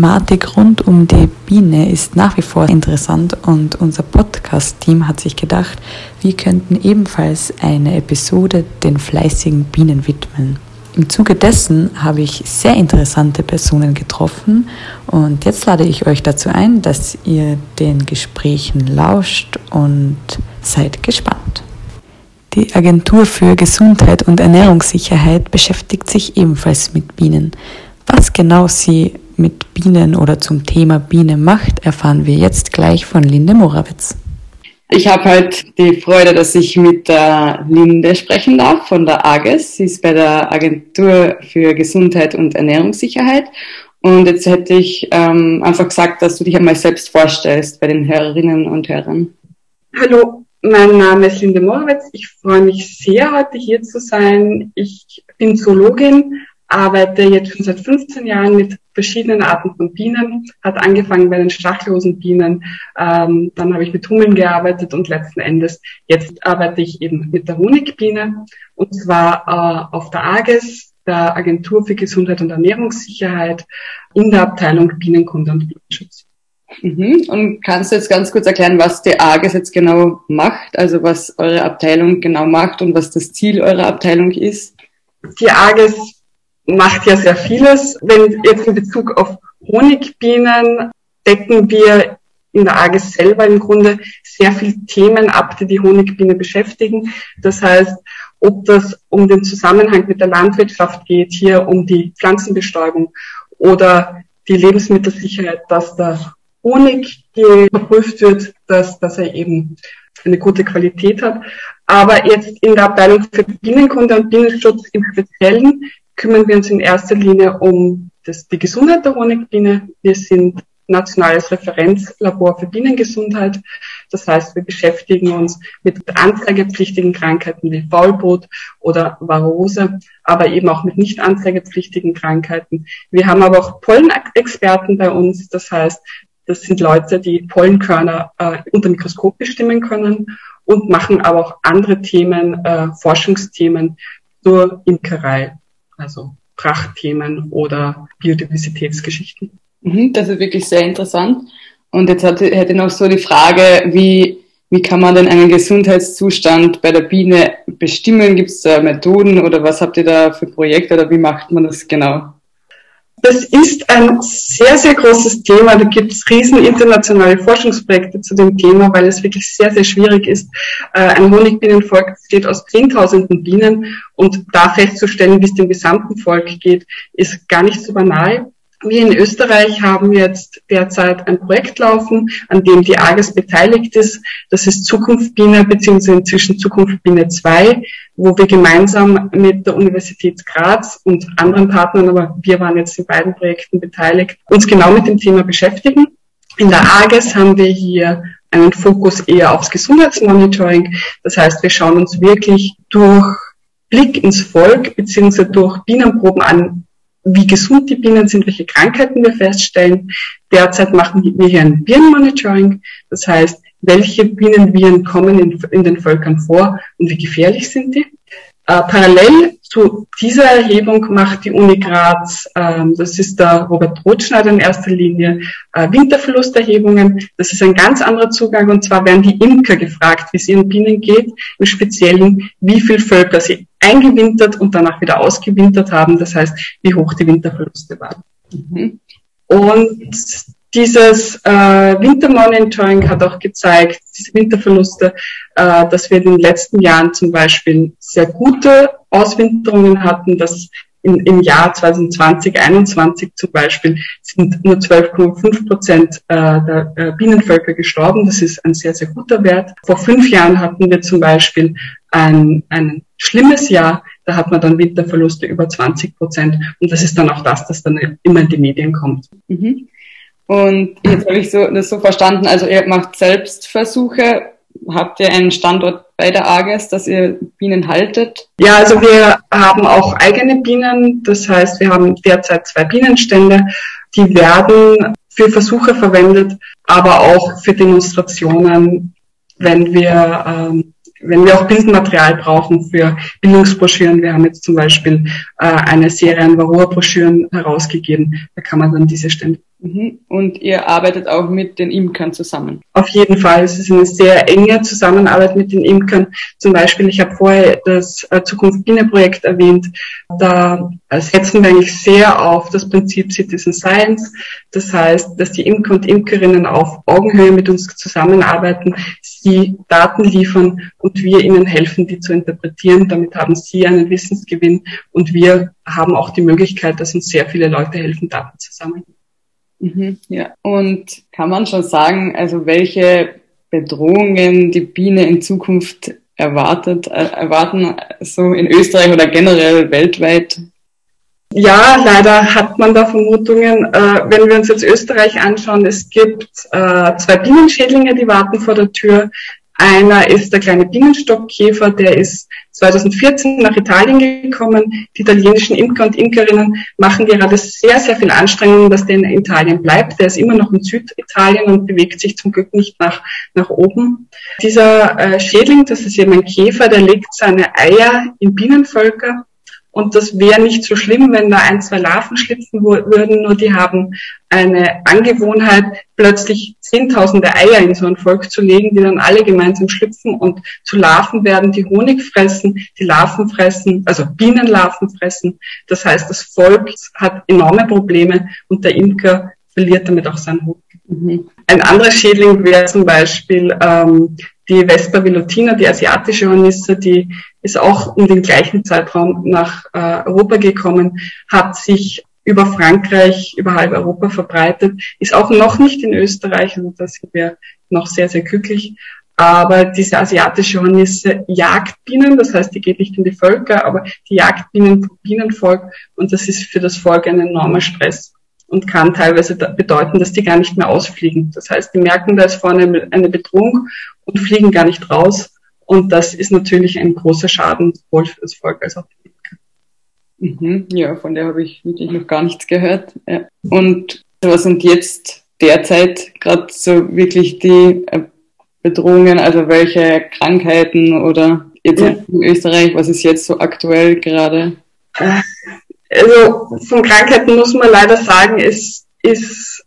Thematik rund um die Biene ist nach wie vor interessant und unser Podcast-Team hat sich gedacht, wir könnten ebenfalls eine Episode den fleißigen Bienen widmen. Im Zuge dessen habe ich sehr interessante Personen getroffen und jetzt lade ich euch dazu ein, dass ihr den Gesprächen lauscht und seid gespannt. Die Agentur für Gesundheit und Ernährungssicherheit beschäftigt sich ebenfalls mit Bienen. Was genau sie mit Bienen oder zum Thema Biene macht, erfahren wir jetzt gleich von Linde Morawitz. Ich habe heute die Freude, dass ich mit der Linde sprechen darf von der AGES. Sie ist bei der Agentur für Gesundheit und Ernährungssicherheit. Und jetzt hätte ich ähm, einfach gesagt, dass du dich einmal selbst vorstellst bei den Hörerinnen und Hörern. Hallo, mein Name ist Linde Morawitz. Ich freue mich sehr, heute hier zu sein. Ich bin Zoologin, arbeite jetzt schon seit 15 Jahren mit verschiedenen Arten von Bienen, hat angefangen bei den stachellosen Bienen, ähm, dann habe ich mit Hummeln gearbeitet und letzten Endes jetzt arbeite ich eben mit der Honigbiene und zwar äh, auf der AGES, der Agentur für Gesundheit und Ernährungssicherheit, in der Abteilung Bienenkunde und Bienenschutz. Mhm. Und kannst du jetzt ganz kurz erklären, was die AGES jetzt genau macht, also was eure Abteilung genau macht und was das Ziel eurer Abteilung ist? Die AGES macht ja sehr vieles. Wenn jetzt in Bezug auf Honigbienen decken wir in der AGES selber im Grunde sehr viele Themen ab, die die Honigbiene beschäftigen. Das heißt, ob das um den Zusammenhang mit der Landwirtschaft geht, hier um die Pflanzenbestäubung oder die Lebensmittelsicherheit, dass der Honig geprüft wird, dass, dass er eben eine gute Qualität hat. Aber jetzt in der Abteilung für Bienenkunde und Bienenschutz im Speziellen kümmern wir uns in erster Linie um das, die Gesundheit der Honigbiene. Wir sind nationales Referenzlabor für Bienengesundheit. Das heißt, wir beschäftigen uns mit anzeigepflichtigen Krankheiten wie Faulbrot oder Varose, aber eben auch mit nicht anzeigepflichtigen Krankheiten. Wir haben aber auch Pollenexperten bei uns. Das heißt, das sind Leute, die Pollenkörner äh, unter Mikroskop bestimmen können und machen aber auch andere Themen, äh, Forschungsthemen zur Imkerei also Prachtthemen oder Biodiversitätsgeschichten. Mhm, das ist wirklich sehr interessant. Und jetzt hätte ich noch so die Frage, wie, wie kann man denn einen Gesundheitszustand bei der Biene bestimmen? Gibt es da Methoden oder was habt ihr da für Projekte oder wie macht man das genau? Das ist ein sehr, sehr großes Thema. Da gibt es riesen internationale Forschungsprojekte zu dem Thema, weil es wirklich sehr, sehr schwierig ist. Äh, ein Honigbienenvolk besteht aus Zehntausenden Bienen und da festzustellen, wie es dem gesamten Volk geht, ist gar nicht so banal. Wir in Österreich haben jetzt derzeit ein Projekt laufen, an dem die AGES beteiligt ist. Das ist Zukunft Biene bzw. inzwischen Zukunft Biene 2, wo wir gemeinsam mit der Universität Graz und anderen Partnern, aber wir waren jetzt in beiden Projekten beteiligt, uns genau mit dem Thema beschäftigen. In der AGES haben wir hier einen Fokus eher aufs Gesundheitsmonitoring. Das heißt, wir schauen uns wirklich durch Blick ins Volk bzw. durch Bienenproben an, wie gesund die Bienen sind, welche Krankheiten wir feststellen. Derzeit machen wir hier ein Virenmonitoring, das heißt, welche Bienenviren kommen in, in, den Völkern vor und wie gefährlich sind die. Äh, parallel zu dieser Erhebung macht die Uni Graz, äh, das ist der Robert Rotschneider in erster Linie, äh, Winterverlusterhebungen. Das ist ein ganz anderer Zugang und zwar werden die Imker gefragt, wie es ihren Bienen geht, im Speziellen, wie viel Völker sie eingewintert und danach wieder ausgewintert haben. Das heißt, wie hoch die Winterverluste waren. Mhm. Und dieses äh, Wintermonitoring hat auch gezeigt, diese Winterverluste, äh, dass wir in den letzten Jahren zum Beispiel sehr gute Auswinterungen hatten, dass im, im Jahr 2020, 2021 zum Beispiel sind nur 12,5 Prozent äh, der äh, Bienenvölker gestorben. Das ist ein sehr, sehr guter Wert. Vor fünf Jahren hatten wir zum Beispiel ein, ein schlimmes Jahr. Da hat man dann Winterverluste über 20 Prozent. Und das ist dann auch das, das dann immer in die Medien kommt. Mhm. Und jetzt habe ich so, das so verstanden, also ihr macht Selbstversuche. Habt ihr einen Standort bei der AGES, dass ihr Bienen haltet? Ja, also wir haben auch eigene Bienen. Das heißt, wir haben derzeit zwei Bienenstände. Die werden für Versuche verwendet, aber auch für Demonstrationen, wenn wir ähm, wenn wir auch Bildmaterial brauchen für Bildungsbroschüren, wir haben jetzt zum Beispiel äh, eine Serie an Varroa-Broschüren herausgegeben, da kann man dann diese Stände. Und ihr arbeitet auch mit den Imkern zusammen? Auf jeden Fall. Es ist eine sehr enge Zusammenarbeit mit den Imkern. Zum Beispiel, ich habe vorher das äh, Zukunft Biene Projekt erwähnt. Da setzen wir eigentlich sehr auf das Prinzip Citizen Science. Das heißt, dass die Imker und Imkerinnen auf Augenhöhe mit uns zusammenarbeiten, sie Daten liefern und wir ihnen helfen, die zu interpretieren. Damit haben sie einen Wissensgewinn und wir haben auch die Möglichkeit, dass uns sehr viele Leute helfen, Daten zu sammeln. Mhm, ja, und kann man schon sagen, also welche Bedrohungen die Biene in Zukunft erwartet, äh, erwarten, so in Österreich oder generell weltweit? Ja, leider hat man da Vermutungen. Äh, wenn wir uns jetzt Österreich anschauen, es gibt äh, zwei Bienenschädlinge, die warten vor der Tür. Einer ist der kleine Bienenstockkäfer, der ist 2014 nach Italien gekommen. Die italienischen Imker und Imkerinnen machen gerade sehr, sehr viel Anstrengungen, dass der in Italien bleibt. Der ist immer noch in Süditalien und bewegt sich zum Glück nicht nach, nach oben. Dieser äh, Schädling, das ist eben ein Käfer, der legt seine Eier in Bienenvölker und das wäre nicht so schlimm, wenn da ein, zwei Larven schlüpfen würden, nur die haben eine Angewohnheit, plötzlich zehntausende Eier in so ein Volk zu legen, die dann alle gemeinsam schlüpfen und zu Larven werden, die Honig fressen, die Larven fressen, also Bienenlarven fressen. Das heißt, das Volk hat enorme Probleme und der Imker verliert damit auch seinen Honig. Mhm. Ein anderer Schädling wäre zum Beispiel ähm, die Vespa velutina, die asiatische Hornisse, die ist auch um den gleichen Zeitraum nach äh, Europa gekommen, hat sich über Frankreich, über halb Europa verbreitet, ist auch noch nicht in Österreich, also da sind wir noch sehr, sehr glücklich. Aber diese asiatische Hornisse jagt Bienen, das heißt, die geht nicht in die Völker, aber die jagt Bienen Bienenvolk und das ist für das Volk ein enormer Stress und kann teilweise bedeuten, dass die gar nicht mehr ausfliegen. Das heißt, die merken, da ist vorne eine Bedrohung und fliegen gar nicht raus. Und das ist natürlich ein großer Schaden, sowohl für das Volk als auch für die mhm, Ja, von der habe ich wirklich noch gar nichts gehört. Ja. Und was sind jetzt derzeit gerade so wirklich die äh, Bedrohungen, also welche Krankheiten oder jetzt ja. in Österreich, was ist jetzt so aktuell gerade? Also von Krankheiten muss man leider sagen, es ist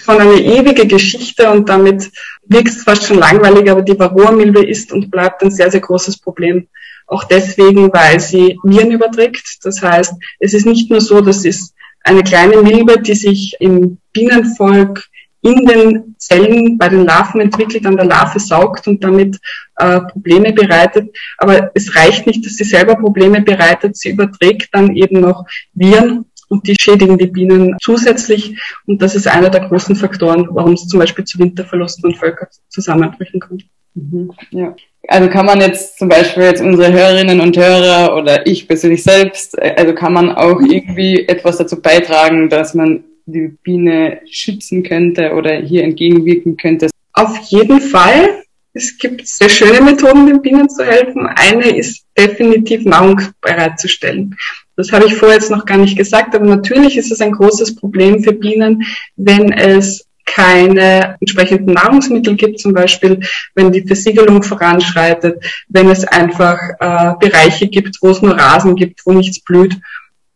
von einer ewige Geschichte und damit wirkt es fast schon langweilig, aber die Varroa-Milbe ist und bleibt ein sehr, sehr großes Problem. Auch deswegen, weil sie Viren überträgt. Das heißt, es ist nicht nur so, dass es eine kleine Milbe, die sich im Bienenvolk in den Zellen bei den Larven entwickelt, an der Larve saugt und damit äh, Probleme bereitet. Aber es reicht nicht, dass sie selber Probleme bereitet, sie überträgt dann eben noch Viren und die schädigen die Bienen zusätzlich. Und das ist einer der großen Faktoren, warum es zum Beispiel zu Winterverlusten und Völkerzusammenbrüchen kommt. Mhm, ja. Also kann man jetzt zum Beispiel jetzt unsere Hörerinnen und Hörer oder ich persönlich selbst, äh, also kann man auch irgendwie etwas dazu beitragen, dass man die Biene schützen könnte oder hier entgegenwirken könnte? Auf jeden Fall. Es gibt sehr schöne Methoden, den Bienen zu helfen. Eine ist definitiv Nahrung bereitzustellen. Das habe ich vorher jetzt noch gar nicht gesagt, aber natürlich ist es ein großes Problem für Bienen, wenn es keine entsprechenden Nahrungsmittel gibt, zum Beispiel wenn die Versiegelung voranschreitet, wenn es einfach äh, Bereiche gibt, wo es nur Rasen gibt, wo nichts blüht.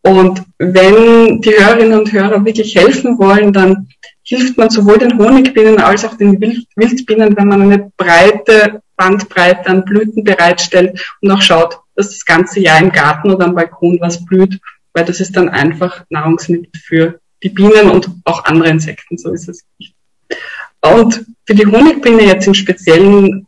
Und wenn die Hörerinnen und Hörer wirklich helfen wollen, dann hilft man sowohl den Honigbienen als auch den Wildbienen, wenn man eine breite Bandbreite an Blüten bereitstellt und auch schaut, dass das ganze Jahr im Garten oder am Balkon was blüht, weil das ist dann einfach Nahrungsmittel für die Bienen und auch andere Insekten, so ist es nicht. Und für die Honigbiene jetzt im Speziellen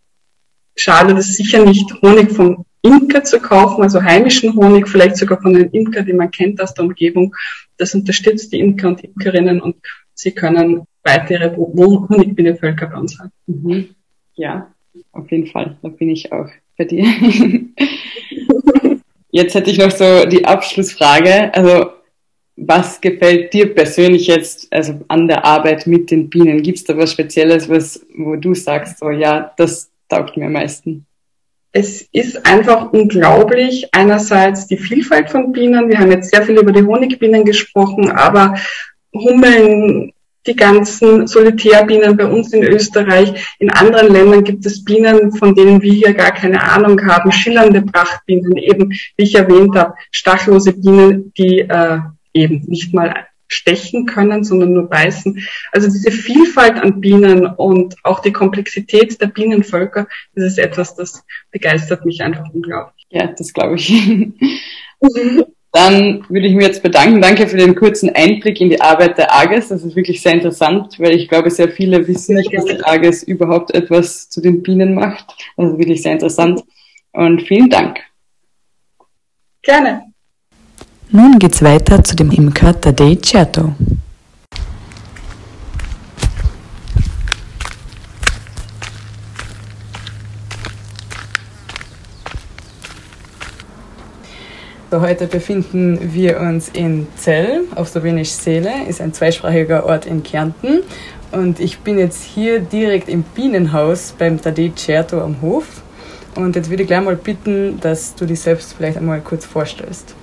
schadet es sicher nicht, Honig vom Imker zu kaufen, also heimischen Honig, vielleicht sogar von einem Imker, den man kennt aus der Umgebung. Das unterstützt die Imker und Imkerinnen und sie können weitere Honigbienenvölker bei uns haben. Mhm. Ja, auf jeden Fall. Da bin ich auch bei dir. Jetzt hätte ich noch so die Abschlussfrage. Also, was gefällt dir persönlich jetzt also an der Arbeit mit den Bienen? Gibt es da was Spezielles, was, wo du sagst, so ja, das taugt mir am meisten? Es ist einfach unglaublich. Einerseits die Vielfalt von Bienen. Wir haben jetzt sehr viel über die Honigbienen gesprochen, aber Hummeln, die ganzen Solitärbienen bei uns in Österreich. In anderen Ländern gibt es Bienen, von denen wir hier gar keine Ahnung haben. Schillernde Prachtbienen, eben, wie ich erwähnt habe, stachellose Bienen, die äh, eben nicht mal stechen können, sondern nur beißen. Also diese Vielfalt an Bienen und auch die Komplexität der Bienenvölker, das ist etwas, das begeistert mich einfach unglaublich. Ja, das glaube ich. Dann würde ich mir jetzt bedanken. Danke für den kurzen Einblick in die Arbeit der AGES. Das ist wirklich sehr interessant, weil ich glaube, sehr viele wissen nicht, dass die AGES überhaupt etwas zu den Bienen macht. Also wirklich sehr interessant. Und vielen Dank. Gerne. Nun geht's weiter zu dem Imker Tadei Certo. Heute befinden wir uns in Zell auf Slowenisch Seele, ist ein zweisprachiger Ort in Kärnten. Und ich bin jetzt hier direkt im Bienenhaus beim Tadej Certo am Hof. Und jetzt würde ich gleich mal bitten, dass du dich selbst vielleicht einmal kurz vorstellst.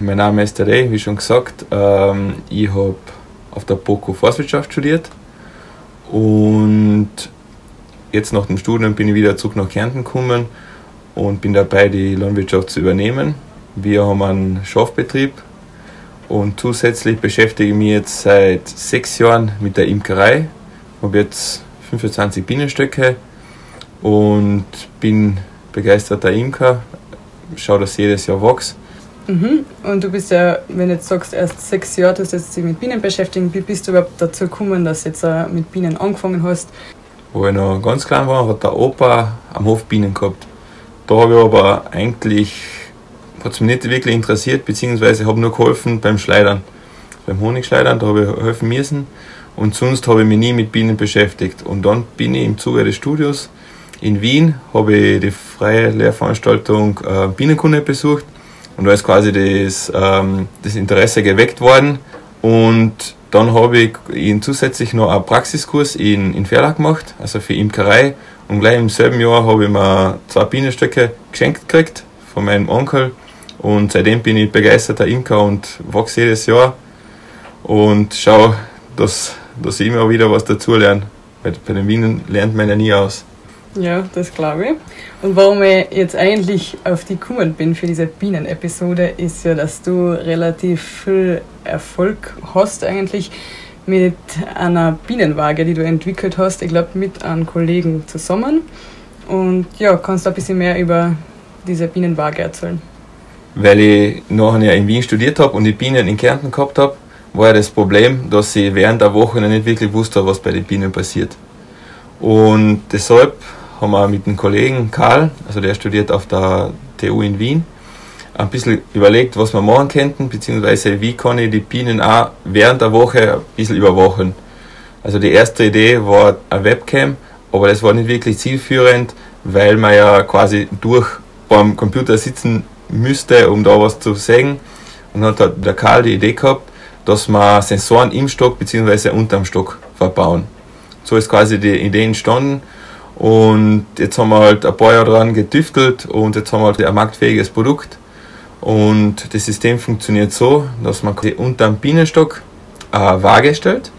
Mein Name ist Tadej, wie schon gesagt. Ähm, ich habe auf der BOKU Forstwirtschaft studiert und jetzt nach dem Studium bin ich wieder zurück nach Kärnten gekommen und bin dabei, die Landwirtschaft zu übernehmen. Wir haben einen Schafbetrieb und zusätzlich beschäftige ich mich jetzt seit sechs Jahren mit der Imkerei. Ich habe jetzt 25 Bienenstöcke und bin begeisterter Imker. Schaue, dass jedes Jahr wächst. Mhm. Und du bist ja, wenn du jetzt sagst, erst sechs Jahre, du hast jetzt dich mit Bienen beschäftigt. Wie bist du überhaupt dazu gekommen, dass du jetzt mit Bienen angefangen hast? Wo ich noch ganz klein war, hat der Opa am Hof Bienen gehabt. Da habe ich aber eigentlich hat es mich nicht wirklich interessiert, beziehungsweise habe nur geholfen beim Schleidern, beim Honigschleidern, da habe ich helfen müssen und sonst habe ich mich nie mit Bienen beschäftigt. Und dann bin ich im Zuge des Studios in Wien, habe ich die freie Lehrveranstaltung äh, Bienenkunde besucht und da ist quasi das, ähm, das Interesse geweckt worden und dann habe ich ihn zusätzlich noch einen Praxiskurs in, in Verlag gemacht, also für Imkerei und gleich im selben Jahr habe ich mir zwei Bienenstöcke geschenkt gekriegt von meinem Onkel und seitdem bin ich begeisterter Imker und wachse jedes Jahr und schaue, dass, dass ich immer wieder was dazulerne. Bei den Bienen lernt man ja nie aus. Ja, das glaube ich. Und warum ich jetzt eigentlich auf die gekommen bin für diese Bienen-Episode, ist ja, dass du relativ viel Erfolg hast eigentlich mit einer Bienenwaage, die du entwickelt hast, ich glaube mit einem Kollegen zusammen. Und ja, kannst du ein bisschen mehr über diese Bienenwaage erzählen? weil ich nachher in Wien studiert habe und die Bienen in Kärnten gehabt habe, war ja das Problem, dass ich während der Woche nicht wirklich wusste, was bei den Bienen passiert. Und deshalb haben wir mit einem Kollegen Karl, also der studiert auf der TU in Wien, ein bisschen überlegt, was wir machen könnten, beziehungsweise wie kann ich die Bienen auch während der Woche ein bisschen überwachen. Also die erste Idee war eine Webcam, aber das war nicht wirklich zielführend, weil man ja quasi durch beim Computer sitzen müsste, um da was zu sehen. Und dann hat der Karl die Idee gehabt, dass wir Sensoren im Stock bzw. unterm Stock verbauen. So ist quasi die Idee entstanden. Und jetzt haben wir halt ein paar Jahre dran getüftelt und jetzt haben wir halt ein marktfähiges Produkt. Und das System funktioniert so, dass man unter dem Bienenstock eine Waage stellt.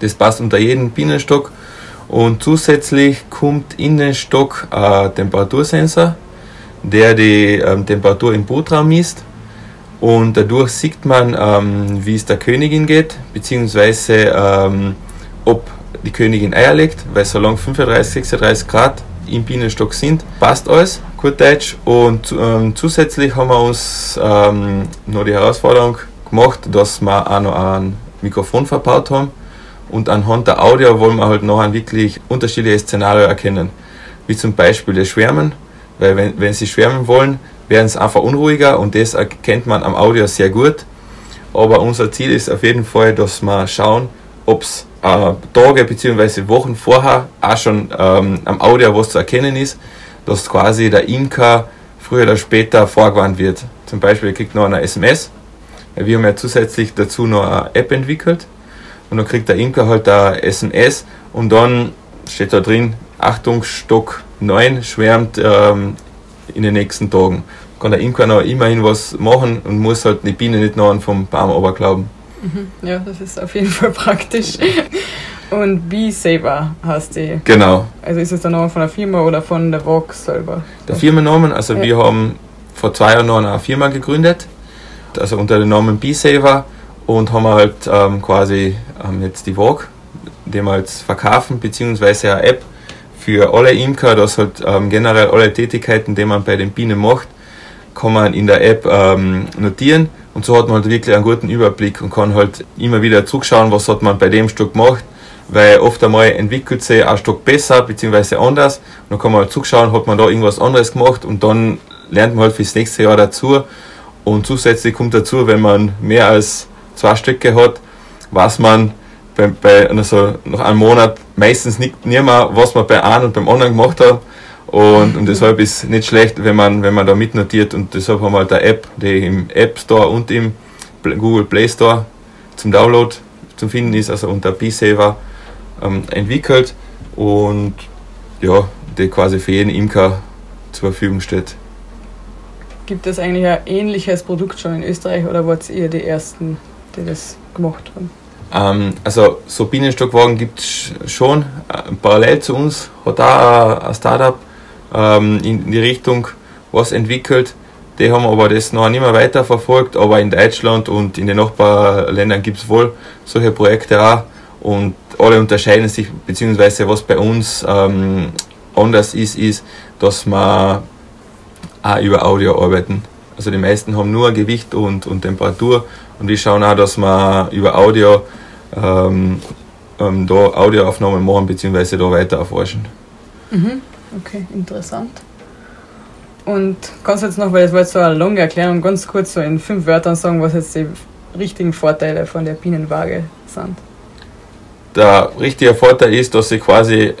Das passt unter jeden Bienenstock. Und zusätzlich kommt in den Stock ein Temperatursensor, der die ähm, Temperatur im Brutraum misst. Und dadurch sieht man, ähm, wie es der Königin geht, beziehungsweise ähm, ob die Königin Eier legt, weil solange 35, 36 Grad im Bienenstock sind, passt alles, gut Deutsch. Und ähm, zusätzlich haben wir uns ähm, noch die Herausforderung gemacht, dass wir auch noch ein Mikrofon verbaut haben. Und anhand der Audio wollen wir halt ein wirklich unterschiedliches Szenario erkennen. Wie zum Beispiel das Schwärmen, weil wenn, wenn sie schwärmen wollen, werden sie einfach unruhiger und das erkennt man am Audio sehr gut. Aber unser Ziel ist auf jeden Fall, dass wir schauen, ob es äh, Tage bzw. Wochen vorher auch schon ähm, am Audio was zu erkennen ist, dass quasi der Imker früher oder später vorgewarnt wird. Zum Beispiel kriegt noch eine SMS. Wir haben ja zusätzlich dazu noch eine App entwickelt und dann kriegt der Imker halt eine SMS und dann steht da drin, Achtung, Stock 9 schwärmt ähm, in den nächsten Tagen. Kann der Imker noch immerhin was machen und muss halt die Biene nicht noch vom Baum runterglauben. Mhm. Ja, das ist auf jeden Fall praktisch. Und Bee Saber heißt die. Genau. Also ist es der Name von der Firma oder von der Vox selber? Der Firmennamen, also ja. wir haben vor zwei Jahren noch eine Firma gegründet, also unter dem Namen Bee Saver und haben halt ähm, quasi ähm, jetzt die Vogue, die wir jetzt verkaufen, beziehungsweise eine App für alle Imker, dass halt ähm, generell alle Tätigkeiten, die man bei den Bienen macht, kann man in der App ähm, notieren und so hat man halt wirklich einen guten Überblick und kann halt immer wieder zurückschauen, was hat man bei dem Stück gemacht, weil oft einmal entwickelt sich ein Stück besser bzw. anders und dann kann man halt zurückschauen, hat man da irgendwas anderes gemacht und dann lernt man halt fürs nächste Jahr dazu und zusätzlich kommt dazu, wenn man mehr als zwei Stücke hat, weiß man bei, bei also nach einem Monat meistens nicht, nicht mehr, was man bei einem und beim anderen gemacht hat und, und deshalb ist nicht schlecht, wenn man, wenn man da mitnotiert und deshalb haben wir halt eine App, die im App Store und im Google Play Store zum Download zu finden ist, also unter B-Saver ähm, entwickelt und ja, die quasi für jeden Imker zur Verfügung steht. Gibt es eigentlich ein ähnliches Produkt schon in Österreich oder wart ihr die Ersten, die das gemacht haben? Ähm, also so Bienenstockwagen gibt es schon. Äh, parallel zu uns hat da ein Startup ähm, in die Richtung was entwickelt. Die haben aber das noch nicht mehr weiter verfolgt, aber in Deutschland und in den Nachbarländern gibt es wohl solche Projekte auch und alle unterscheiden sich, beziehungsweise was bei uns ähm, anders ist, ist, dass wir auch über Audio arbeiten. Also die meisten haben nur Gewicht und, und Temperatur und wir schauen auch, dass wir über Audio ähm, ähm, da Audioaufnahmen machen, beziehungsweise da weiter erforschen. Mhm. Okay, interessant. Und kannst du jetzt noch, weil das war jetzt so eine lange Erklärung, ganz kurz so in fünf Wörtern sagen, was jetzt die richtigen Vorteile von der Bienenwaage sind? Der richtige Vorteil ist, dass ich quasi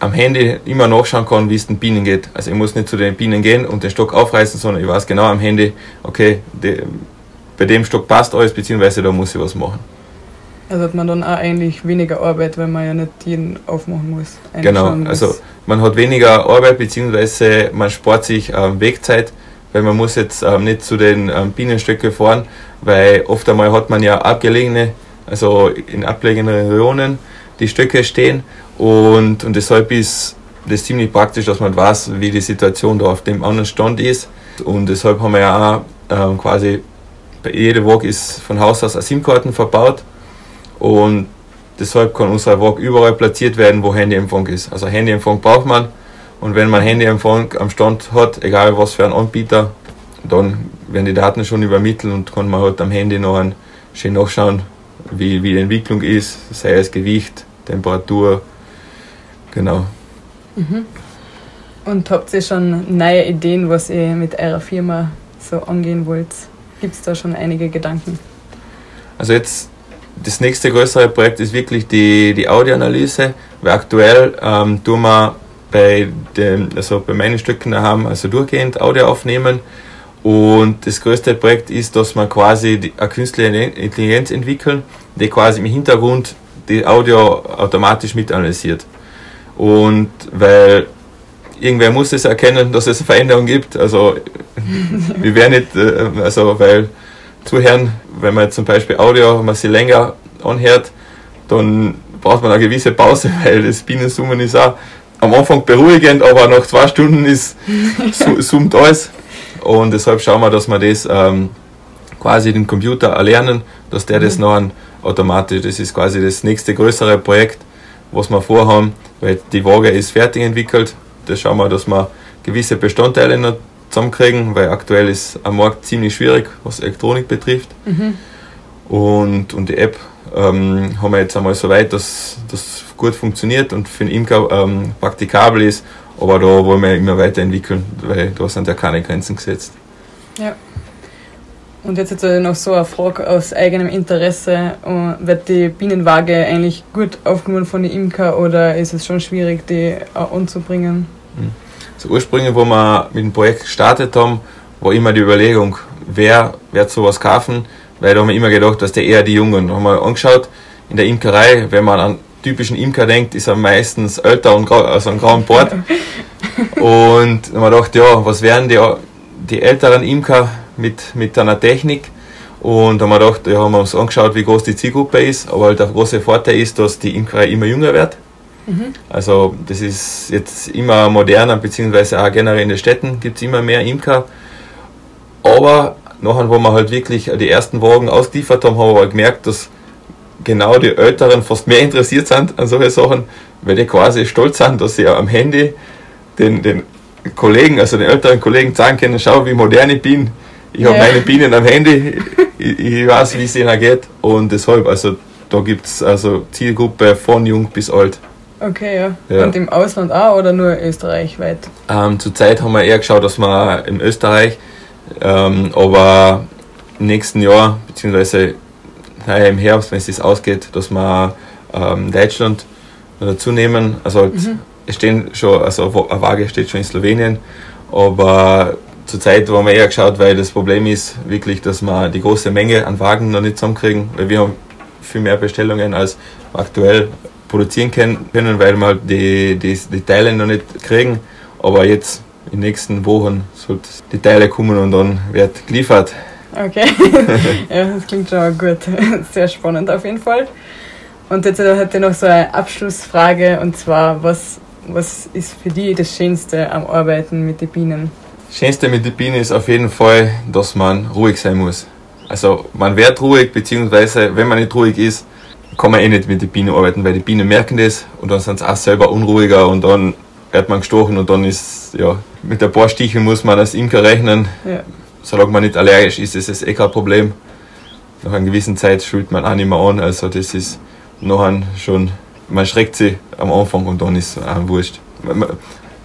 am Handy immer nachschauen kann, wie es den Bienen geht. Also ich muss nicht zu den Bienen gehen und den Stock aufreißen, sondern ich weiß genau am Handy, okay, die, bei dem Stock passt alles, beziehungsweise da muss ich was machen. Also hat man dann auch eigentlich weniger Arbeit, weil man ja nicht jeden aufmachen muss. Genau, also man hat weniger Arbeit, beziehungsweise man spart sich ähm, Wegzeit, weil man muss jetzt ähm, nicht zu den ähm, Bienenstöcken fahren, weil oft einmal hat man ja abgelegene, also in abgelegenen Regionen die Stöcke stehen und, und deshalb ist das ziemlich praktisch, dass man weiß, wie die Situation da auf dem anderen Stand ist und deshalb haben wir ja auch ähm, quasi bei jeder Walk ist von Haus aus eine SIM-Karten verbaut und deshalb kann unser Walk überall platziert werden, wo Handyempfang ist. Also Handyempfang braucht man und wenn man Handyempfang am Stand hat, egal was für ein Anbieter, dann werden die Daten schon übermittelt und kann man halt am Handy noch schön nachschauen, wie, wie die Entwicklung ist, sei es Gewicht, Temperatur, genau. Mhm. Und habt ihr schon neue Ideen, was ihr mit eurer Firma so angehen wollt? Gibt es da schon einige Gedanken? Also jetzt das nächste größere Projekt ist wirklich die, die Audioanalyse, weil aktuell ähm, tun wir bei, dem, also bei meinen Stücken daheim also durchgehend Audio aufnehmen und das größte Projekt ist, dass wir quasi die, eine künstliche Intelligenz entwickeln, die quasi im Hintergrund die Audio automatisch mitanalysiert. Und weil irgendwer muss es erkennen, dass es eine Veränderung gibt. Also wir werden nicht, äh, also weil zuhören. Wenn man zum Beispiel Audio, man sie länger anhört, dann braucht man eine gewisse Pause, weil das Bienensummen ist auch am Anfang beruhigend, aber nach zwei Stunden ist summt alles. Und deshalb schauen wir, dass wir das ähm, quasi den Computer erlernen, dass der das mhm. noch automatisch, das ist quasi das nächste größere Projekt, was wir vorhaben, weil die Waage ist fertig entwickelt. Da schauen wir, dass wir gewisse Bestandteile noch zusammenkriegen, weil aktuell ist am Markt ziemlich schwierig, was Elektronik betrifft. Mhm. Und, und die App ähm, haben wir jetzt einmal so weit, dass das gut funktioniert und für den Imker ähm, praktikabel ist. Aber da wollen wir immer weiterentwickeln, weil da sind ja keine Grenzen gesetzt. Ja. Und jetzt, jetzt noch so eine Frage aus eigenem Interesse. Äh, wird die Bienenwaage eigentlich gut aufgenommen von den Imker oder ist es schon schwierig, die anzubringen? Mhm. So ursprünglich, wo wir mit dem Projekt gestartet haben, war immer die Überlegung, wer wird sowas kaufen, weil da haben wir immer gedacht, dass der eher die Jungen. Da haben wir angeschaut, in der Imkerei, wenn man an typischen Imker denkt, ist er meistens älter und also einen grauen Bart. und wir gedacht, ja, was wären die, die älteren Imker mit, mit einer Technik? Und haben wir gedacht, ja, haben wir uns angeschaut, wie groß die Zielgruppe ist. Aber halt der große Vorteil ist, dass die Imkerei immer jünger wird. Mhm. Also das ist jetzt immer moderner, beziehungsweise auch generell in den Städten gibt es immer mehr Imker. Aber nachher, wo wir halt wirklich die ersten Wagen ausgeliefert haben, haben wir gemerkt, dass genau die Älteren fast mehr interessiert sind an solche Sachen, weil die quasi stolz sind, dass sie am Handy den, den Kollegen, also den älteren Kollegen sagen können, schau, wie modern ich bin. Ich ja. habe meine Bienen am Handy, ich, ich weiß, wie es ihnen geht. Und deshalb, also da gibt es also Zielgruppe von jung bis alt. Okay, ja. ja. Und im Ausland auch oder nur österreichweit? Ähm, Zurzeit haben wir eher geschaut, dass wir in Österreich, ähm, aber im nächsten Jahr, beziehungsweise naja, im Herbst, wenn es das ausgeht, dass wir ähm, Deutschland dazu nehmen. Also halt, mhm. es stehen schon, also eine Waage steht schon in Slowenien, aber zurzeit haben wir eher geschaut, weil das Problem ist wirklich, dass wir die große Menge an Wagen noch nicht zusammenkriegen, weil wir haben viel mehr Bestellungen als aktuell produzieren können, weil wir halt die, die, die Teile noch nicht kriegen. Aber jetzt in den nächsten Wochen sollten die Teile kommen und dann wird geliefert. Okay, ja, das klingt schon gut. Sehr spannend auf jeden Fall. Und jetzt hätte ich noch so eine Abschlussfrage und zwar, was, was ist für dich das Schönste am Arbeiten mit den Bienen? Das Schönste mit den Bienen ist auf jeden Fall, dass man ruhig sein muss. Also man wird ruhig, beziehungsweise wenn man nicht ruhig ist, kann man eh nicht mit den Bienen arbeiten, weil die Bienen merken das und dann sind sie auch selber unruhiger und dann wird man gestochen und dann ist, ja, mit ein paar Stichen muss man als Imker rechnen. Ja solange man nicht allergisch ist, ist es eh kein Problem. Nach einer gewissen Zeit schult man auch nicht mehr an, also das ist nachher schon, man schreckt sich am Anfang und dann ist es auch wurscht.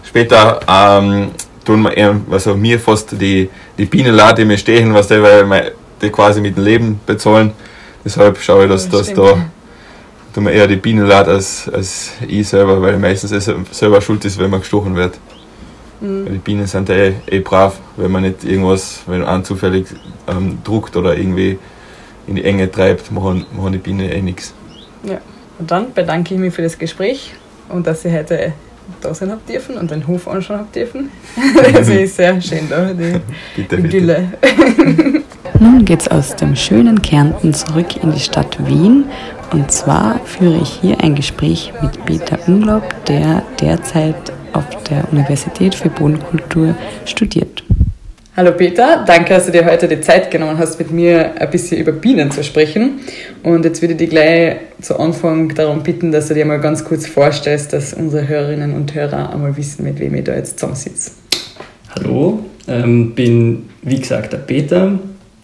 Später ähm, tun wir eher, also mir fast die, die Bienenladen, die mir stehen, was die, weil wir die quasi mit dem Leben bezahlen. Deshalb schaue ich, dass, das dass da tun wir eher die Bienenladen als, als ich selber, weil meistens es selber schuld ist, wenn man gestochen wird. Mhm. Die Bienen sind ja eh, eh, brav, wenn man nicht irgendwas, wenn man zufällig ähm, druckt oder irgendwie in die Enge treibt, machen, machen die Bienen eh nichts. Ja, und dann bedanke ich mich für das Gespräch und dass Sie heute da sein habt dürfen und den Hof anschauen habt dürfen. das ist sehr schön da, die bitte, Idylle. Nun geht's aus dem schönen Kärnten zurück in die Stadt Wien und zwar führe ich hier ein Gespräch mit Peter Unglaub, der derzeit auf der Universität für Bodenkultur studiert. Hallo Peter, danke, dass du dir heute die Zeit genommen hast, mit mir ein bisschen über Bienen zu sprechen. Und jetzt würde ich dich gleich zu Anfang darum bitten, dass du dir mal ganz kurz vorstellst, dass unsere Hörerinnen und Hörer einmal wissen, mit wem ich da jetzt zusammensitze. Hallo, ähm, bin wie gesagt der Peter.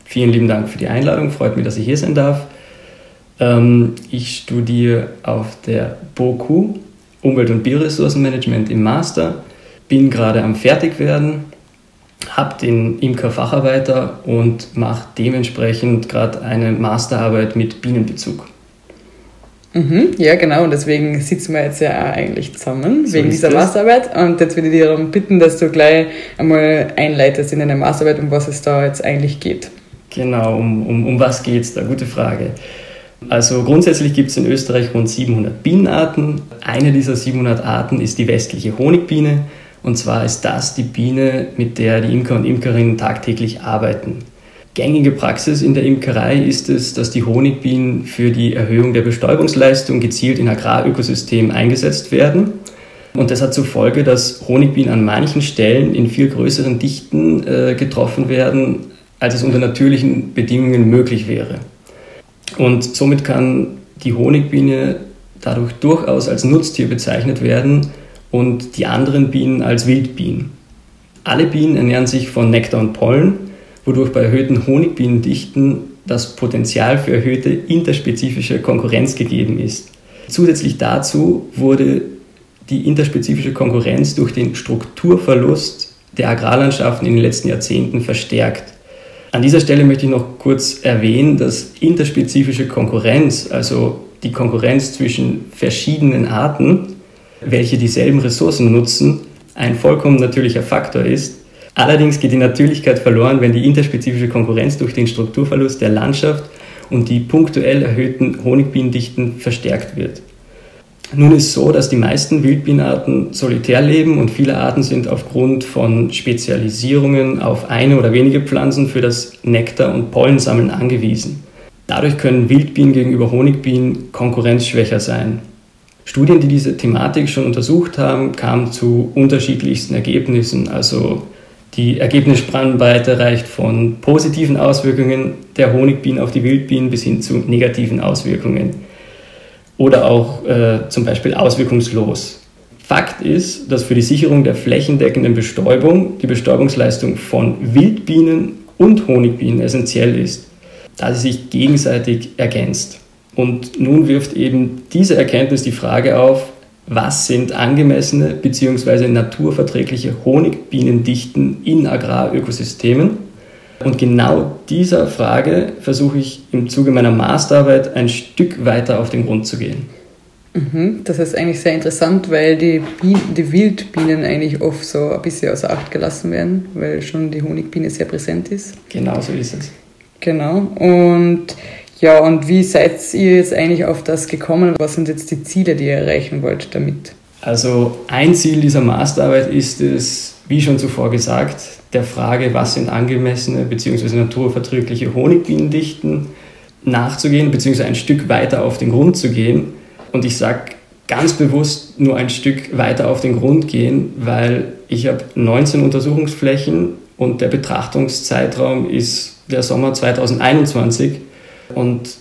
Vielen lieben Dank für die Einladung, freut mich, dass ich hier sein darf. Ähm, ich studiere auf der BOKU, Umwelt- und Bioressourcenmanagement im Master, bin gerade am Fertigwerden, habe den Imker-Facharbeiter und mache dementsprechend gerade eine Masterarbeit mit Bienenbezug. Mhm, ja, genau, und deswegen sitzen wir jetzt ja auch eigentlich zusammen, so wegen dieser das. Masterarbeit. Und jetzt würde ich dir darum bitten, dass du gleich einmal einleitest in deine Masterarbeit, um was es da jetzt eigentlich geht. Genau, um, um, um was geht es da? Gute Frage. Also grundsätzlich gibt es in Österreich rund 700 Bienenarten. Eine dieser 700 Arten ist die westliche Honigbiene. Und zwar ist das die Biene, mit der die Imker und Imkerinnen tagtäglich arbeiten. Gängige Praxis in der Imkerei ist es, dass die Honigbienen für die Erhöhung der Bestäubungsleistung gezielt in Agrarökosystemen eingesetzt werden. Und das hat zur Folge, dass Honigbienen an manchen Stellen in viel größeren Dichten äh, getroffen werden, als es unter natürlichen Bedingungen möglich wäre. Und somit kann die Honigbiene dadurch durchaus als Nutztier bezeichnet werden und die anderen Bienen als Wildbienen. Alle Bienen ernähren sich von Nektar und Pollen, wodurch bei erhöhten Honigbienendichten das Potenzial für erhöhte interspezifische Konkurrenz gegeben ist. Zusätzlich dazu wurde die interspezifische Konkurrenz durch den Strukturverlust der Agrarlandschaften in den letzten Jahrzehnten verstärkt. An dieser Stelle möchte ich noch kurz erwähnen, dass interspezifische Konkurrenz, also die Konkurrenz zwischen verschiedenen Arten, welche dieselben Ressourcen nutzen, ein vollkommen natürlicher Faktor ist. Allerdings geht die Natürlichkeit verloren, wenn die interspezifische Konkurrenz durch den Strukturverlust der Landschaft und die punktuell erhöhten Honigbienendichten verstärkt wird. Nun ist so, dass die meisten Wildbienenarten solitär leben und viele Arten sind aufgrund von Spezialisierungen auf eine oder wenige Pflanzen für das Nektar- und Pollensammeln angewiesen. Dadurch können Wildbienen gegenüber Honigbienen konkurrenzschwächer sein. Studien, die diese Thematik schon untersucht haben, kamen zu unterschiedlichsten Ergebnissen. Also Die Ergebnisspannbreite reicht von positiven Auswirkungen der Honigbienen auf die Wildbienen bis hin zu negativen Auswirkungen. Oder auch äh, zum Beispiel auswirkungslos. Fakt ist, dass für die Sicherung der flächendeckenden Bestäubung die Bestäubungsleistung von Wildbienen und Honigbienen essentiell ist, da sie sich gegenseitig ergänzt. Und nun wirft eben diese Erkenntnis die Frage auf, was sind angemessene bzw. naturverträgliche Honigbienendichten in Agrarökosystemen? Und genau dieser Frage versuche ich im Zuge meiner Masterarbeit ein Stück weiter auf den Grund zu gehen. Mhm, das ist eigentlich sehr interessant, weil die, Bienen, die Wildbienen eigentlich oft so ein bisschen außer Acht gelassen werden, weil schon die Honigbiene sehr präsent ist. Genau so ist es. Genau. Und ja, und wie seid ihr jetzt eigentlich auf das gekommen? Was sind jetzt die Ziele, die ihr erreichen wollt damit? Also ein Ziel dieser Masterarbeit ist es, wie schon zuvor gesagt, der Frage, was sind angemessene bzw. naturverträgliche Honigbienendichten nachzugehen, bzw. ein Stück weiter auf den Grund zu gehen. Und ich sage ganz bewusst nur ein Stück weiter auf den Grund gehen, weil ich habe 19 Untersuchungsflächen und der Betrachtungszeitraum ist der Sommer 2021 und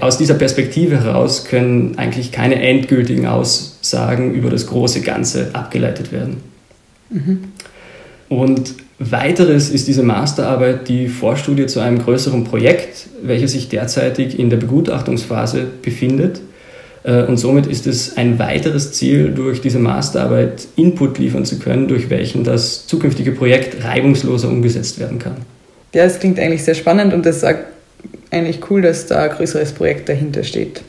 aus dieser Perspektive heraus können eigentlich keine endgültigen Aussagen über das große Ganze abgeleitet werden. Mhm. Und weiteres ist diese Masterarbeit die Vorstudie zu einem größeren Projekt, welches sich derzeitig in der Begutachtungsphase befindet. Äh, und somit ist es ein weiteres Ziel, durch diese Masterarbeit Input liefern zu können, durch welchen das zukünftige Projekt reibungsloser umgesetzt werden kann. Ja, es klingt eigentlich sehr spannend und das sagt eigentlich cool, dass da ein größeres Projekt dahinter steht.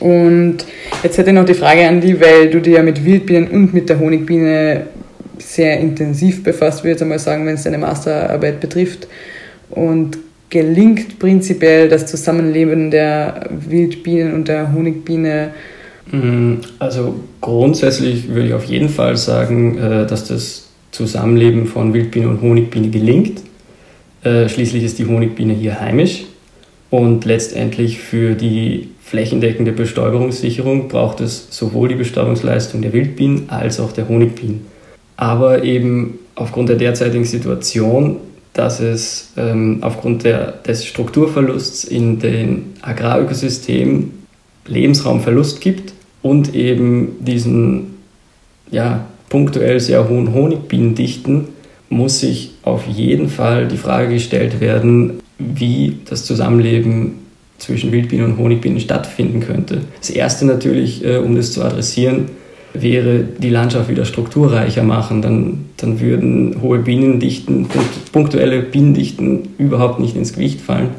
Und jetzt hätte ich noch die Frage an dich, weil du dich ja mit Wildbienen und mit der Honigbiene sehr intensiv befasst, würde ich einmal sagen, wenn es deine Masterarbeit betrifft. Und gelingt prinzipiell das Zusammenleben der Wildbienen und der Honigbiene? Mm, also grundsätzlich würde ich auf jeden Fall sagen, äh, dass das Zusammenleben von Wildbiene und Honigbiene gelingt. Äh, schließlich ist die Honigbiene hier heimisch und letztendlich für die flächendeckende Bestäuberungssicherung braucht es sowohl die Bestäubungsleistung der Wildbienen als auch der Honigbienen. Aber eben aufgrund der derzeitigen Situation, dass es ähm, aufgrund der, des Strukturverlusts in den Agrarökosystemen Lebensraumverlust gibt und eben diesen ja, punktuell sehr hohen Honigbienendichten, muss sich auf jeden Fall die Frage gestellt werden, wie das Zusammenleben zwischen Wildbienen und Honigbienen stattfinden könnte. Das erste natürlich, äh, um das zu adressieren, wäre die Landschaft wieder strukturreicher machen. Dann, dann würden hohe Bienendichten, punktuelle Bienendichten überhaupt nicht ins Gewicht fallen.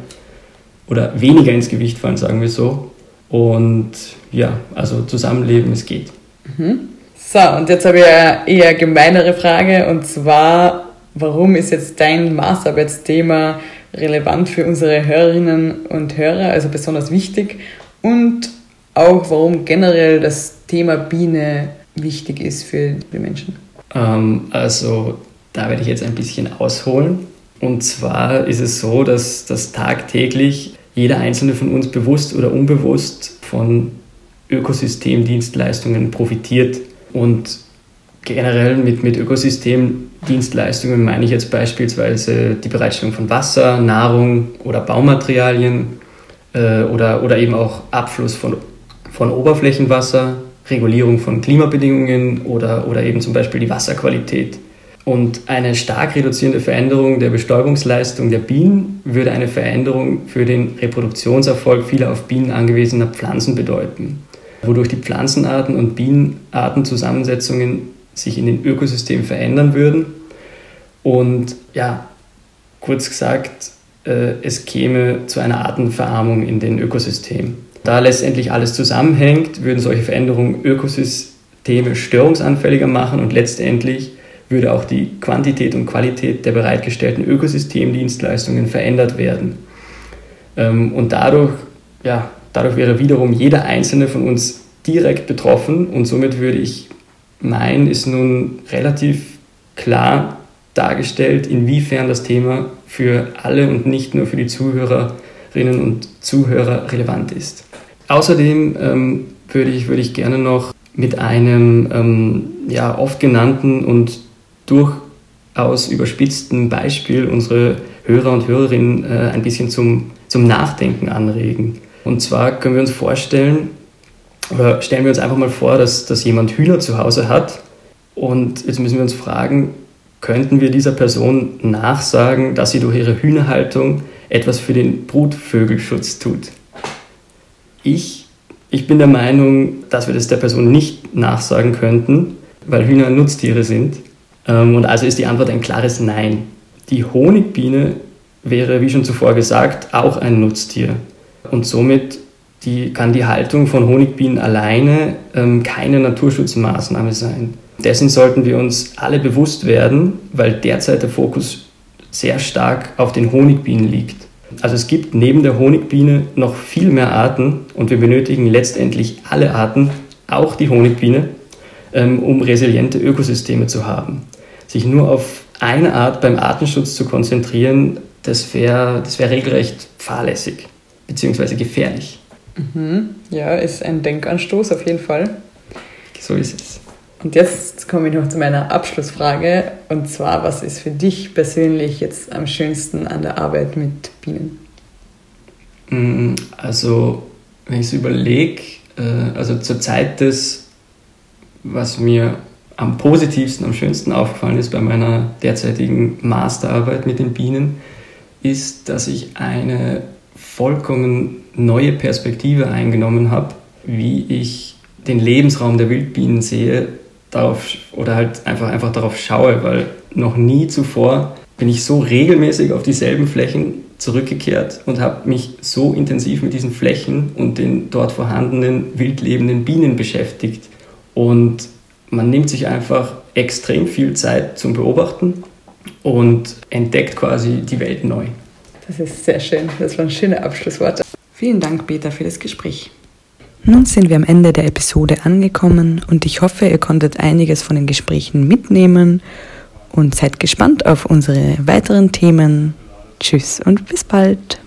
Oder weniger ins Gewicht fallen, sagen wir so. Und ja, also Zusammenleben, es geht. Mhm. So, und jetzt habe ich eine eher gemeinere Frage und zwar, warum ist jetzt dein Masterarbeitsthema relevant für unsere Hörerinnen und Hörer, also besonders wichtig und auch warum generell das Thema Biene wichtig ist für die Menschen? Ähm, also da werde ich jetzt ein bisschen ausholen. Und zwar ist es so, dass, dass tagtäglich jeder einzelne von uns bewusst oder unbewusst von Ökosystemdienstleistungen profitiert. Und generell mit, mit Ökosystemdienstleistungen meine ich jetzt beispielsweise die Bereitstellung von Wasser, Nahrung oder Baumaterialien äh, oder, oder eben auch Abfluss von, von Oberflächenwasser, Regulierung von Klimabedingungen oder, oder eben zum Beispiel die Wasserqualität. Und eine stark reduzierende Veränderung der Bestäubungsleistung der Bienen würde eine Veränderung für den Reproduktionserfolg vieler auf Bienen angewesener Pflanzen bedeuten, wodurch die Pflanzenarten und Bienenartenzusammensetzungen sich in den Ökosystemen verändern würden. Und ja, kurz gesagt, äh, es käme zu einer Artenverarmung in den Ökosystemen. Da letztendlich alles zusammenhängt, würden solche Veränderungen Ökosysteme störungsanfälliger machen und letztendlich würde auch die Quantität und Qualität der bereitgestellten Ökosystemdienstleistungen verändert werden. Ähm, und dadurch, ja, dadurch wäre wiederum jeder einzelne von uns direkt betroffen und somit würde ich mein ist nun relativ klar dargestellt, inwiefern das Thema für alle und nicht nur für die Zuhörerinnen und Zuhörer relevant ist. Außerdem ähm, würde, ich, würde ich gerne noch mit einem ähm, ja, oft genannten und durch aus überspitztem Beispiel unsere Hörer und Hörerinnen äh, ein bisschen zum, zum Nachdenken anregen. Und zwar können wir uns vorstellen, oder stellen wir uns einfach mal vor, dass, dass jemand Hühner zu Hause hat und jetzt müssen wir uns fragen, könnten wir dieser Person nachsagen, dass sie durch ihre Hühnerhaltung etwas für den Brutvögelschutz tut? Ich, ich bin der Meinung, dass wir das der Person nicht nachsagen könnten, weil Hühner Nutztiere sind. Ähm, und also ist die Antwort ein klares Nein. Die Honigbiene wäre, wie schon zuvor gesagt, auch ein Nutztier. Und somit die, kann die Haltung von Honigbienen alleine ähm, keine Naturschutzmaßnahme sein. Dessen sollten wir uns alle bewusst werden, weil derzeit der Fokus sehr stark auf den Honigbienen liegt. Also es gibt neben der Honigbiene noch viel mehr Arten und wir benötigen letztendlich alle Arten, auch die Honigbiene, ähm, um resiliente Ökosysteme zu haben. Sich nur auf eine Art beim Artenschutz zu konzentrieren, das wäre das wär regelrecht fahrlässig bzw. gefährlich. Mhm. Ja, ist ein Denkanstoß auf jeden Fall. So ist es. Und jetzt komme ich noch zu meiner Abschlussfrage. Und zwar, was ist für dich persönlich jetzt am schönsten an der Arbeit mit Bienen? Mm, also, wenn ich es überlege, äh, also zur Zeit des, was mir am positivsten, am schönsten aufgefallen ist bei meiner derzeitigen Masterarbeit mit den Bienen, ist, dass ich eine vollkommen neue Perspektive eingenommen habe, wie ich den Lebensraum der Wildbienen sehe darauf, oder halt einfach, einfach darauf schaue, weil noch nie zuvor bin ich so regelmäßig auf dieselben Flächen zurückgekehrt und habe mich so intensiv mit diesen Flächen und den dort vorhandenen wildlebenden Bienen beschäftigt. Und man nimmt sich einfach extrem viel Zeit zum Beobachten und entdeckt quasi die Welt neu. Das ist sehr schön. Das waren schöne Abschlussworte. Vielen Dank, Peter, für das Gespräch. Nun sind wir am Ende der Episode angekommen und ich hoffe, ihr konntet einiges von den Gesprächen mitnehmen und seid gespannt auf unsere weiteren Themen. Tschüss und bis bald.